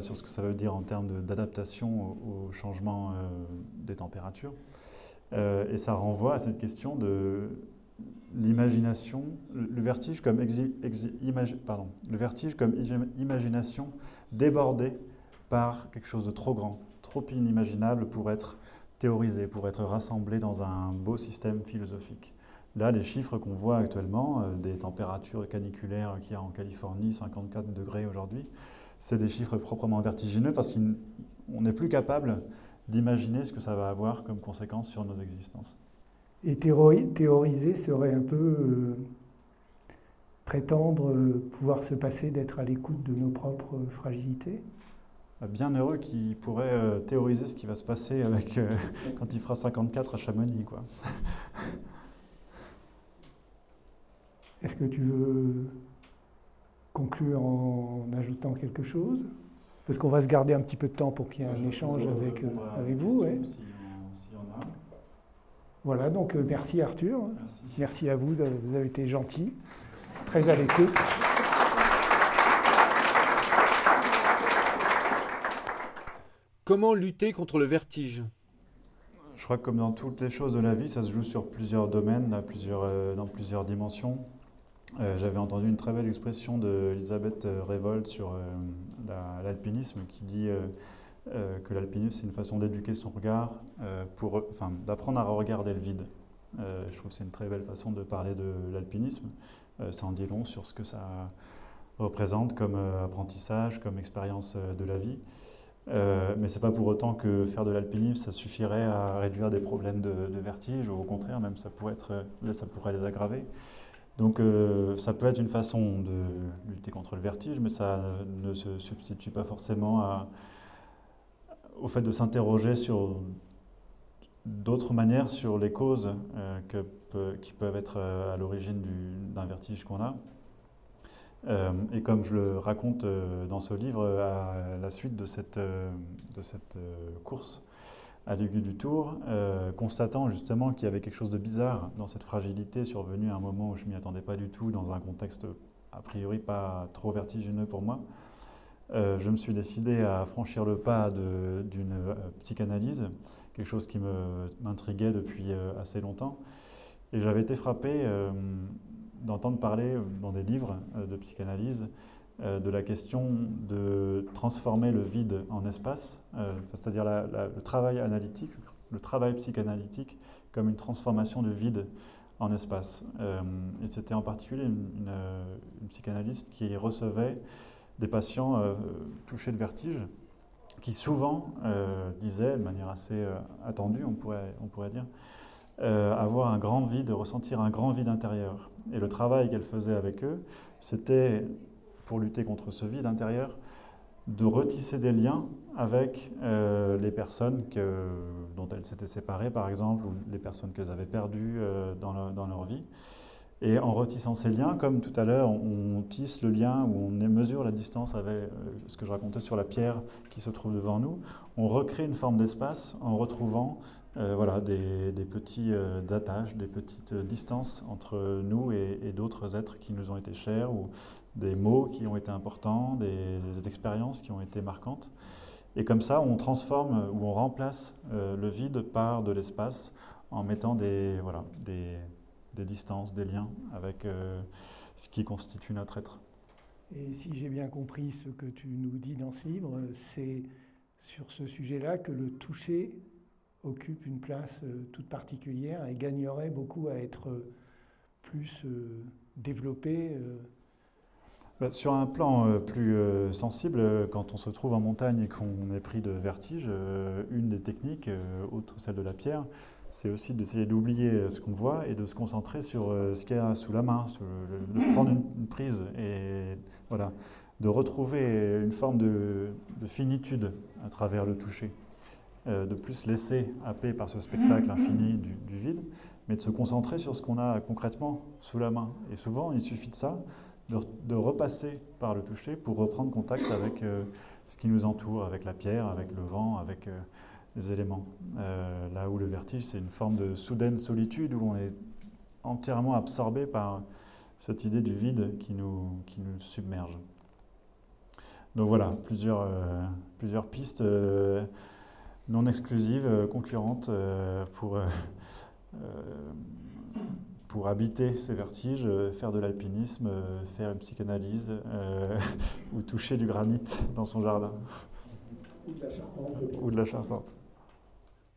sur ce que ça veut dire en termes d'adaptation au, au, changement des températures. et ça renvoie à cette question de l'imagination, le vertige comme, pardon, le vertige comme imagination débordée par quelque chose de trop grand, trop inimaginable pour être théorisé, pour être rassemblé dans un beau système philosophique. Là, les chiffres qu'on voit actuellement, euh, des températures caniculaires qu'il y a en Californie, 54 degrés aujourd'hui, c'est des chiffres proprement vertigineux parce qu'on n'est plus capable d'imaginer ce que ça va avoir comme conséquence sur nos existences. Et théoriser serait un peu euh, prétendre euh, pouvoir se passer d'être à l'écoute de nos propres fragilités bah, Bien heureux qui pourrait euh, théoriser ce qui va se passer avec, <laughs> quand il fera 54 à Chamonix. Quoi. Est-ce que tu veux conclure en ajoutant quelque chose? Parce qu'on va se garder un petit peu de temps pour qu'il y ait un échange avec, avec vous. Ouais. Voilà, donc merci Arthur. Merci. à vous, vous avez été gentil, très à l'écoute. Comment lutter contre le vertige? Je crois que comme dans toutes les choses de la vie, ça se joue sur plusieurs domaines, plusieurs, euh, dans plusieurs dimensions. Euh, j'avais entendu une très belle expression d'Elisabeth Revolt sur euh, l'alpinisme qui dit que l'alpinisme c'est une façon d'éduquer son regard, pour, enfin, d'apprendre à regarder le vide. je trouve que c'est une très belle façon de parler de l'alpinisme. ça en dit long sur ce que ça représente comme apprentissage, comme expérience de la vie. Euh, mais ce n'est pas pour autant que faire de l'alpinisme, ça suffirait à réduire des problèmes de, vertige, ou au contraire, même ça pourrait, être, ça pourrait les aggraver. Donc euh, ça peut être une façon de lutter contre le vertige, mais ça ne se substitue pas forcément au fait de s'interroger sur d'autres manières sur les causes euh, qui peuvent être à l'origine d'un vertige qu'on a. Euh, et comme je le raconte euh, dans ce livre, à la suite de cette, euh, de cette course à l'aigu du Tour, constatant justement qu'il y avait quelque chose de bizarre dans cette fragilité survenue à un moment où je ne m'y attendais pas du tout, dans un contexte a priori pas trop vertigineux pour moi, je me suis décidé à franchir le pas d'une psychanalyse, quelque chose qui m'intriguait depuis assez longtemps. Et j'avais été frappé d'entendre parler dans des livres euh, de psychanalyse euh, de la question de transformer le vide en espace, euh, c'est-à-dire le travail analytique, le travail psychanalytique comme une transformation du vide en espace. et c'était en particulier une, psychanalyste qui recevait des patients touchés de vertige, qui souvent disaient, de manière assez attendue, on pourrait, dire, avoir un grand vide, ressentir un grand vide intérieur. Et le travail qu'elle faisait avec eux, c'était, pour lutter contre ce vide intérieur, de retisser des liens avec euh, les personnes dont elles s'étaient séparées, par exemple, ou les personnes qu'elles avaient perdues euh, dans, dans, leur vie. Et en retissant ces liens, comme tout à l'heure, on, tisse le lien ou on mesure la distance avec euh, ce que je racontais sur la pierre qui se trouve devant nous, on recrée une forme d'espace en retrouvant euh, voilà, des, petits euh, attaches, des petites distances entre nous et, d'autres êtres qui nous ont été chers, ou des mots qui ont été importants, des, expériences qui ont été marquantes. Et comme ça, on transforme ou on remplace le vide par de l'espace en mettant des, voilà, des, des distances, des liens avec ce qui constitue notre être. Et si j'ai bien compris ce que tu nous dis dans ce livre, c'est sur ce sujet-là que le toucher occupe une place euh, toute particulière et gagnerait beaucoup à être euh, plus euh, développé bah, sur un plan plus sensible, quand on se trouve en montagne et qu'on est pris de vertige, une des techniques, outre celle de la pierre, c'est aussi d'essayer d'oublier ce qu'on voit et de se concentrer sur ce qu'il y a sous la main, de prendre une, prise et voilà, de retrouver une forme de finitude à travers le toucher. Euh, de plus laisser happer par ce spectacle infini du, vide, mais de se concentrer sur ce qu'on a concrètement sous la main. Et souvent, il suffit de ça, de, repasser par le toucher pour reprendre contact avec euh, ce qui nous entoure, avec la pierre, avec le vent, avec euh, les éléments. là où le vertige, c'est une forme de soudaine solitude, où on est entièrement absorbé par cette idée du vide qui nous, qui nous submerge. Donc voilà, plusieurs, plusieurs pistes non euh, concurrente euh, pour, euh, pour habiter ces vertiges, faire de l'alpinisme, faire une psychanalyse <laughs> ou toucher du granit dans son jardin. Ou de la charpente. Ou de la charpente.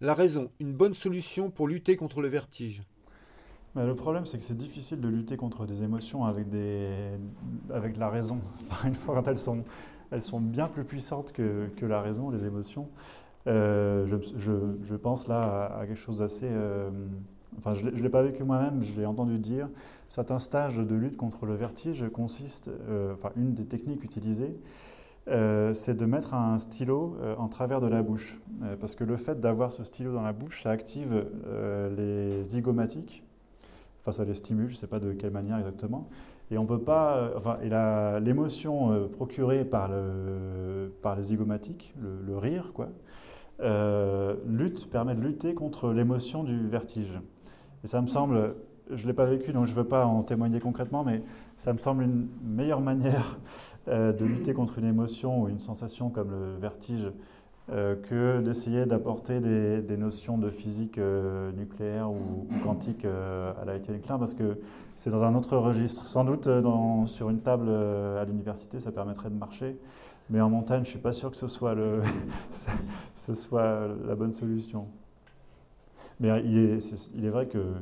La raison, une bonne solution pour lutter contre le vertige. Mais le problème, c'est que c'est difficile de lutter contre des émotions avec, des, avec la raison. <laughs> une fois quand elles sont, elles sont bien plus puissantes que, que la raison, les émotions. Euh, je, pense là à, quelque chose d'assez... Euh, enfin, je ne l'ai pas vécu moi-même, je l'ai entendu dire. Certains stages de lutte contre le vertige consistent, euh, enfin, une des techniques utilisées, c'est de mettre un stylo en travers de la bouche. parce que le fait d'avoir ce stylo dans la bouche, ça active les zygomatiques. Enfin, ça les stimule, je ne sais pas de quelle manière exactement. Et on peut pas. enfin, l'émotion procurée par, le, par les zygomatiques, le, rire, quoi, euh, lutte, permet de lutter contre l'émotion du vertige. Et ça me semble, je ne l'ai pas vécu, donc je ne peux pas en témoigner concrètement, mais ça me semble une meilleure manière de lutter contre une émotion ou une sensation comme le vertige euh, que d'essayer d'apporter des, notions de physique euh, nucléaire ou, quantique euh, à la Étienne Klein, parce que c'est dans un autre registre. Sans doute sur une table à l'université, ça permettrait de marcher, mais en montagne, je ne suis pas sûr que <laughs> ce soit, la bonne solution. Mais il est, vrai que euh,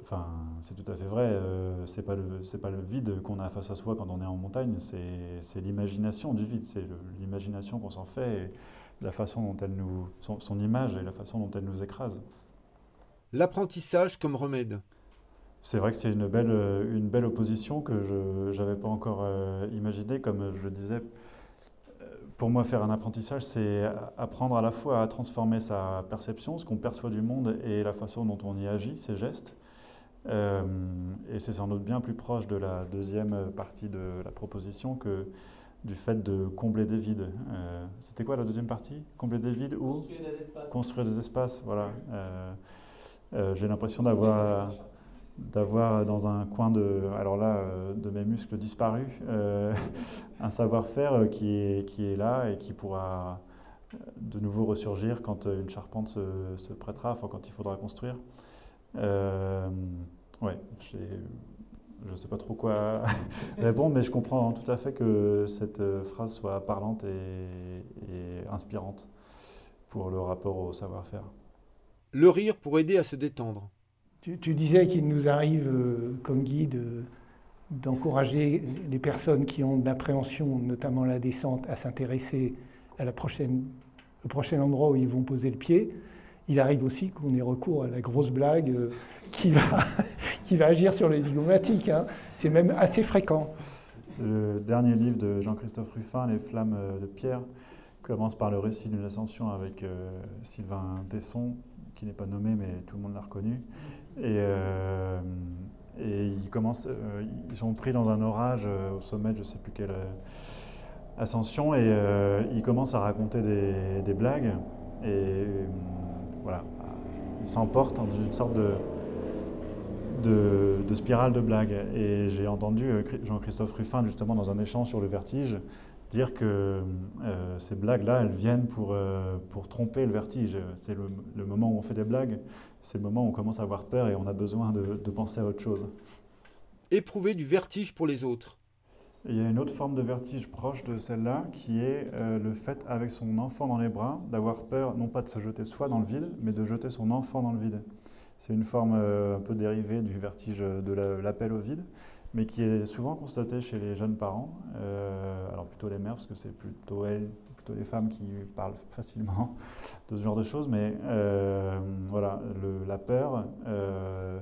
enfin, c'est tout à fait vrai. Euh, c'est pas le pas le vide qu'on a face à soi quand on est en montagne. C'est l'imagination du vide. C'est l'imagination qu'on s'en fait, et la façon dont elle nous son, image et la façon dont elle nous écrase. L'apprentissage comme remède. C'est vrai que c'est une belle une belle opposition que je n'avais pas encore euh, imaginée. Comme je le disais, pour moi, faire un apprentissage, c'est apprendre à la fois à transformer sa perception, ce qu'on perçoit du monde et la façon dont on y agit, ses gestes. Euh, et c'est sans doute bien plus proche de la deuxième partie de la proposition que du fait de combler des vides. Euh, c'était quoi la deuxième partie? Combler des vides ou? Construire des espaces. Construire des espaces, voilà. Euh, j'ai l'impression d'avoir d'avoir dans un coin de, alors là, euh, de mes muscles disparus, euh, <laughs> un savoir-faire euh, qui est, qui est là et qui pourra de nouveau ressurgir quand une charpente se, prêtera, enfin quand il faudra construire. Euh, ouais, je ne sais pas trop quoi <laughs> répondre, mais je comprends tout à fait que cette phrase soit parlante et inspirante pour le rapport au savoir-faire. Le rire pour aider à se détendre. Tu, disais qu'il nous arrive, euh, comme guide, euh, d'encourager les personnes qui ont de l'appréhension, notamment la descente, à s'intéresser à la prochaine, au prochain endroit où ils vont poser le pied. Il arrive aussi qu'on ait recours à la grosse blague euh, qui, va, <laughs> qui va agir sur les zygomatiques. Hein. C'est même assez fréquent. Le dernier livre de Jean-Christophe Ruffin, Les flammes de Pierre, commence par le récit d'une ascension avec Sylvain Tesson, qui n'est pas nommé, mais tout le monde l'a reconnu. Et, euh, et ils, commencent, euh, ils sont pris dans un orage euh, au sommet de je ne sais plus quelle ascension et ils commencent à raconter des, des blagues. Et voilà, ils s'emportent dans une sorte de, de, de, spirale de blagues. Et j'ai entendu Jean-Christophe Ruffin, justement, dans un échange sur le vertige, dire que euh, ces blagues-là, elles viennent pour, euh, pour tromper le vertige. C'est le, moment où on fait des blagues, c'est le moment où on commence à avoir peur et on a besoin de, penser à autre chose. Éprouver du vertige pour les autres. il y a une autre forme de vertige proche de celle-là, qui est euh, le fait, avec son enfant dans les bras, d'avoir peur, non pas de se jeter soi dans le vide, mais de jeter son enfant dans le vide. C'est une forme un peu dérivée du vertige de l'appel au vide mais qui est souvent constaté chez les jeunes parents, euh, alors plutôt les mères, parce que c'est plutôt elles, plutôt les femmes qui parlent facilement de ce genre de choses, mais euh, voilà, la peur. Euh,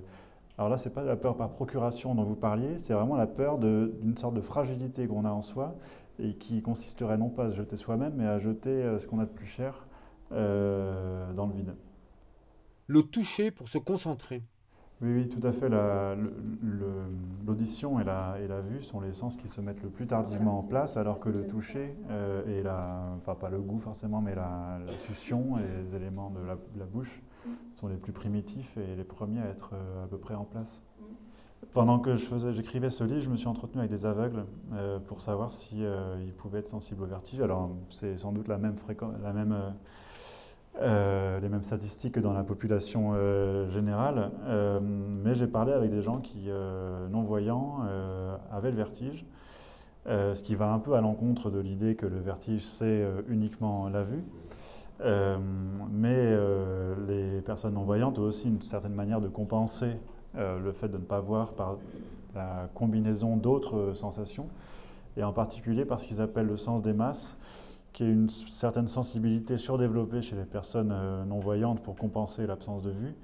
alors là, c'est pas la peur par procuration dont vous parliez, c'est vraiment la peur d'une sorte de fragilité qu'on a en soi et qui consisterait non pas à se jeter soi-même, mais à jeter ce qu'on a de plus cher dans le vide. Le toucher pour se concentrer. Oui, oui, tout à fait. L'audition et la, et la, vue sont les sens qui se mettent le plus tardivement en place, alors que le toucher euh, et la, enfin pas le goût forcément, mais la, la succion et les éléments de la, bouche sont les plus primitifs et les premiers à être euh, à peu près en place. Pendant que j'écrivais ce livre, je me suis entretenu avec des aveugles euh, pour savoir si ils pouvaient être sensibles au vertige. Alors c'est sans doute la même fréquence, la même euh, les mêmes statistiques que dans la population euh, générale, euh, mais j'ai parlé avec des gens qui, non-voyants, avaient le vertige, ce qui va un peu à l'encontre de l'idée que le vertige, c'est uniquement la vue. mais les personnes non-voyantes ont aussi une certaine manière de compenser le fait de ne pas voir par la combinaison d'autres sensations, et en particulier par ce qu'ils appellent le sens des masses, qui est une certaine sensibilité surdéveloppée chez les personnes euh, non-voyantes pour compenser l'absence de vue,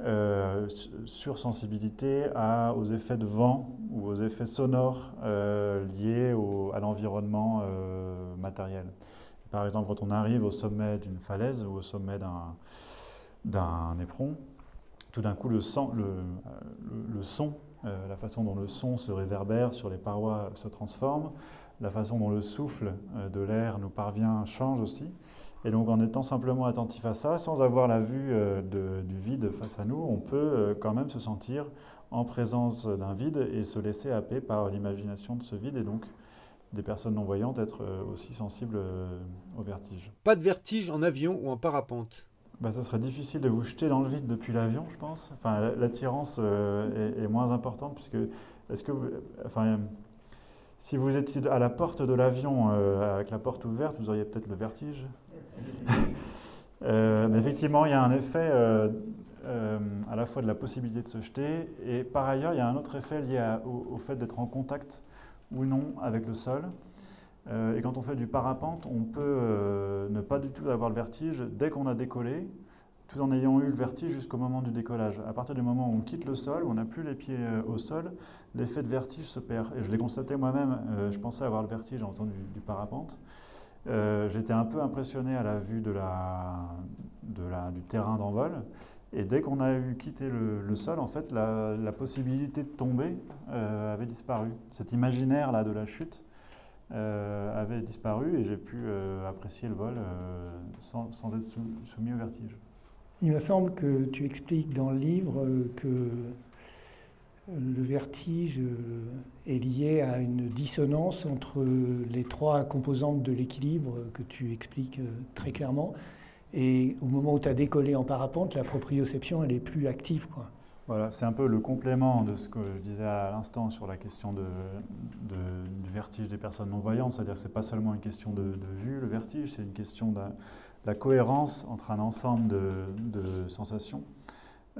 euh, sursensibilité aux effets de vent ou aux effets sonores euh, liés à l'environnement euh, matériel. Par exemple, quand on arrive au sommet d'une falaise ou au sommet d'un éperon, tout d'un coup, le, son, la façon dont le son se réverbère sur les parois se transforme la façon dont le souffle euh, de l'air nous parvient change aussi. Et donc en étant simplement attentif à ça, sans avoir la vue euh, du vide face à nous, on peut euh, quand même se sentir en présence d'un vide et se laisser happer par l'imagination de ce vide et donc des personnes non-voyantes être aussi sensibles au vertige. Pas de vertige en avion ou en parapente bah, ça serait difficile de vous jeter dans le vide depuis l'avion, je pense. Enfin, l'attirance est, moins importante puisque est-ce que, enfin, si vous étiez à la porte de l'avion avec la porte ouverte, vous auriez peut-être le vertige. <laughs> Euh, mais effectivement, il y a un effet euh, euh, à la fois de la possibilité de se jeter, et par ailleurs, il y a un autre effet lié au, fait d'être en contact ou non avec le sol. et quand on fait du parapente, on peut ne pas du tout avoir le vertige dès qu'on a décollé, tout en ayant eu le vertige jusqu'au moment du décollage. À partir du moment où on quitte le sol, où on n'a plus les pieds au sol, l'effet de vertige se perd. Et je l'ai constaté moi-même, je pensais avoir le vertige en faisant du parapente. Euh, j'étais un peu impressionné à la vue du terrain d'envol. Et dès qu'on a eu quitté le, sol, en fait, la, possibilité de tomber euh, avait disparu. Cet imaginaire là de la chute euh, avait disparu et j'ai pu apprécier le vol sans, être soumis au vertige. Il me semble que tu expliques dans le livre que le vertige euh, est lié à une dissonance entre les trois composantes de l'équilibre que tu expliques euh, très clairement. Et au moment où tu as décollé en parapente, la proprioception, elle est plus active. Quoi. Voilà, c'est un peu le complément de ce que je disais à l'instant sur la question de, du vertige des personnes non-voyantes. C'est-à-dire que ce n'est pas seulement une question de, vue, le vertige, c'est une question la cohérence entre un ensemble de sensations.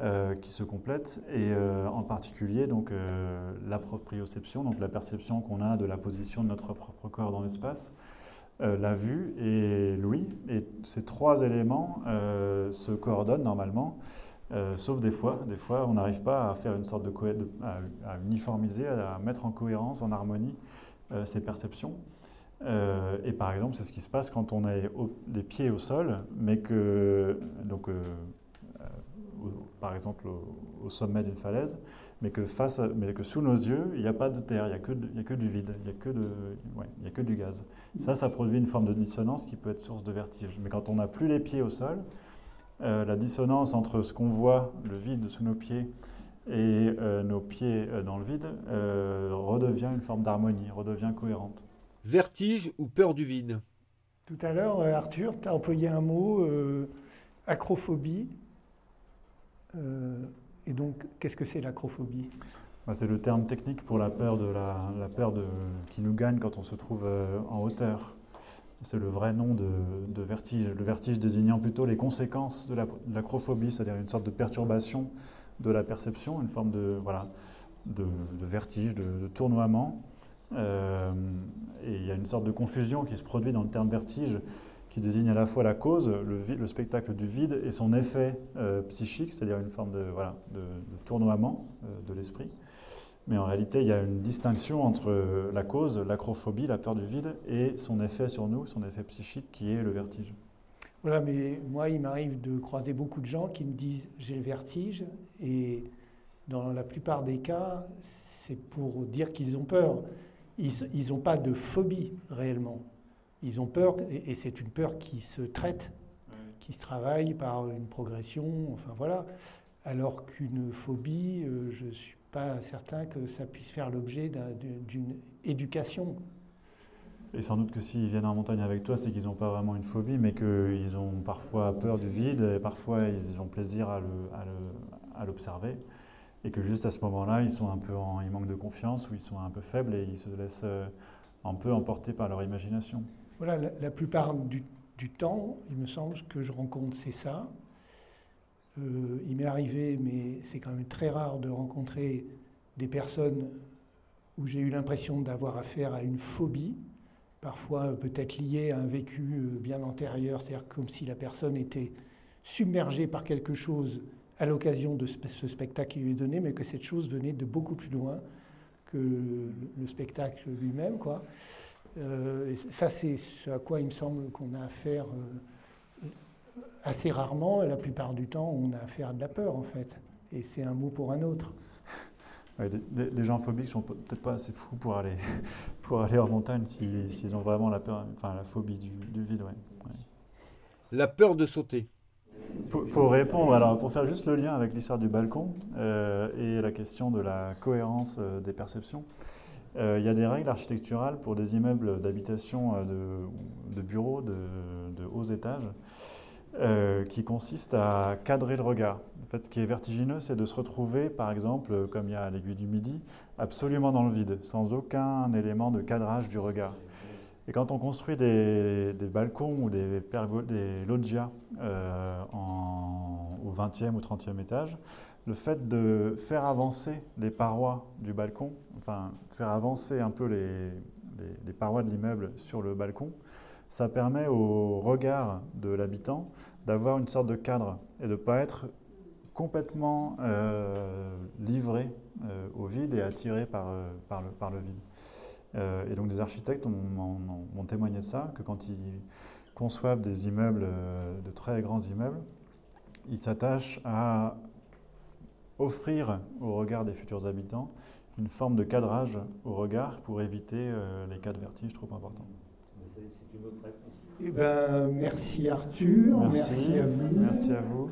Euh, qui se complètent, et euh, en particulier donc, euh, la proprioception, donc la perception qu'on a de la position de notre propre corps dans l'espace, la vue et l'ouïe. Et ces trois éléments se coordonnent normalement, sauf des fois. Des fois, on n'arrive pas à faire une sorte de, à, uniformiser, à mettre en cohérence, en harmonie ces perceptions. Et par exemple, c'est ce qui se passe quand on a les pieds au sol, mais que donc par exemple au, sommet d'une falaise, mais que, face mais que sous nos yeux, il n'y a pas de terre, il n'y a, que du vide, il n'y a, que du gaz. Ça, ça produit une forme de dissonance qui peut être source de vertige. Mais quand on n'a plus les pieds au sol, euh, la dissonance entre ce qu'on voit, le vide sous nos pieds, et euh, nos pieds euh, dans le vide, redevient une forme d'harmonie, redevient cohérente. Vertige ou peur du vide Tout à l'heure, Arthur, tu as employé un mot, acrophobie. Euh, et donc, qu'est-ce que c'est l'acrophobie? Bah, C'est le terme technique pour la peur, de la, la peur de, qui nous gagne quand on se trouve euh, en hauteur. C'est le vrai nom de, de, vertige. Le vertige désignant plutôt les conséquences de l'acrophobie, c'est-à-dire une sorte de perturbation de la perception, une forme de, voilà, de, vertige, de, tournoiement. Euh, et il y a une sorte de confusion qui se produit dans le terme vertige qui désigne à la fois la cause, le, le spectacle du vide, et son effet euh, psychique, c'est-à-dire une forme de, voilà, de, tournoiement euh, de l'esprit. Mais en réalité, il y a une distinction entre la cause, l'acrophobie, la peur du vide, et son effet sur nous, son effet psychique, qui est le vertige. Voilà, mais moi, il m'arrive de croiser beaucoup de gens qui me disent j'ai le vertige, et dans la plupart des cas, c'est pour dire qu'ils ont peur. Ils n'ont pas de phobie réellement. Ils ont peur, et c'est une peur qui se traite, qui se travaille par une progression, enfin voilà. Alors qu'une phobie, euh, je ne suis pas certain que ça puisse faire l'objet d'une éducation. Et sans doute que s'ils viennent en montagne avec toi, c'est qu'ils n'ont pas vraiment une phobie, mais qu'ils ont parfois peur du vide, et parfois ils ont plaisir à l'observer. Et que juste à ce moment-là, ils manquent de confiance, ou ils sont un peu faibles, et ils se laissent euh, un peu emporter par leur imagination. Voilà, la, plupart du, temps, il me semble que je rencontre, c'est ça. Euh, il m'est arrivé, mais c'est quand même très rare de rencontrer des personnes où j'ai eu l'impression d'avoir affaire à une phobie, parfois euh, peut-être liée à un vécu bien antérieur, c'est-à-dire comme si la personne était submergée par quelque chose à l'occasion de ce spectacle qui lui est donné, mais que cette chose venait de beaucoup plus loin que le spectacle lui-même. quoi. Euh, ça, c'est ce à quoi il me semble qu'on a affaire euh, assez rarement. Et la plupart du temps, on a affaire à de la peur, en fait. Et c'est un mot pour un autre. <laughs> les, gens phobiques sont peut-être pas assez fous pour aller, <laughs> pour aller en montagne s'ils ont vraiment la peur, enfin la phobie du, vide. La peur de sauter. Pour, répondre, alors pour faire juste le lien avec l'histoire du balcon euh, et la question de la cohérence euh, des perceptions, euh, il y a des règles architecturales pour des immeubles d'habitation de, bureaux de, hauts étages qui consistent à cadrer le regard. En fait, ce qui est vertigineux, c'est de se retrouver, par exemple, comme il y a à l'aiguille du midi, absolument dans le vide, sans aucun élément de cadrage du regard. Et quand on construit des, balcons ou des, loggias euh, au 20e ou 30e étage, le fait de faire avancer les parois du balcon, enfin faire avancer un peu les, parois de l'immeuble sur le balcon, ça permet au regard de l'habitant d'avoir une sorte de cadre et de ne pas être complètement euh, livré euh, au vide et attiré par le vide. Euh, et donc des architectes ont, témoigné de ça, que quand ils conçoivent des immeubles, euh, de très grands immeubles, ils s'attachent à offrir au regard des futurs habitants une forme de cadrage au regard pour éviter euh, les cas de vertige trop importants. C'est une autre réponse. Eh ben, merci Arthur, merci à vous. Merci à vous.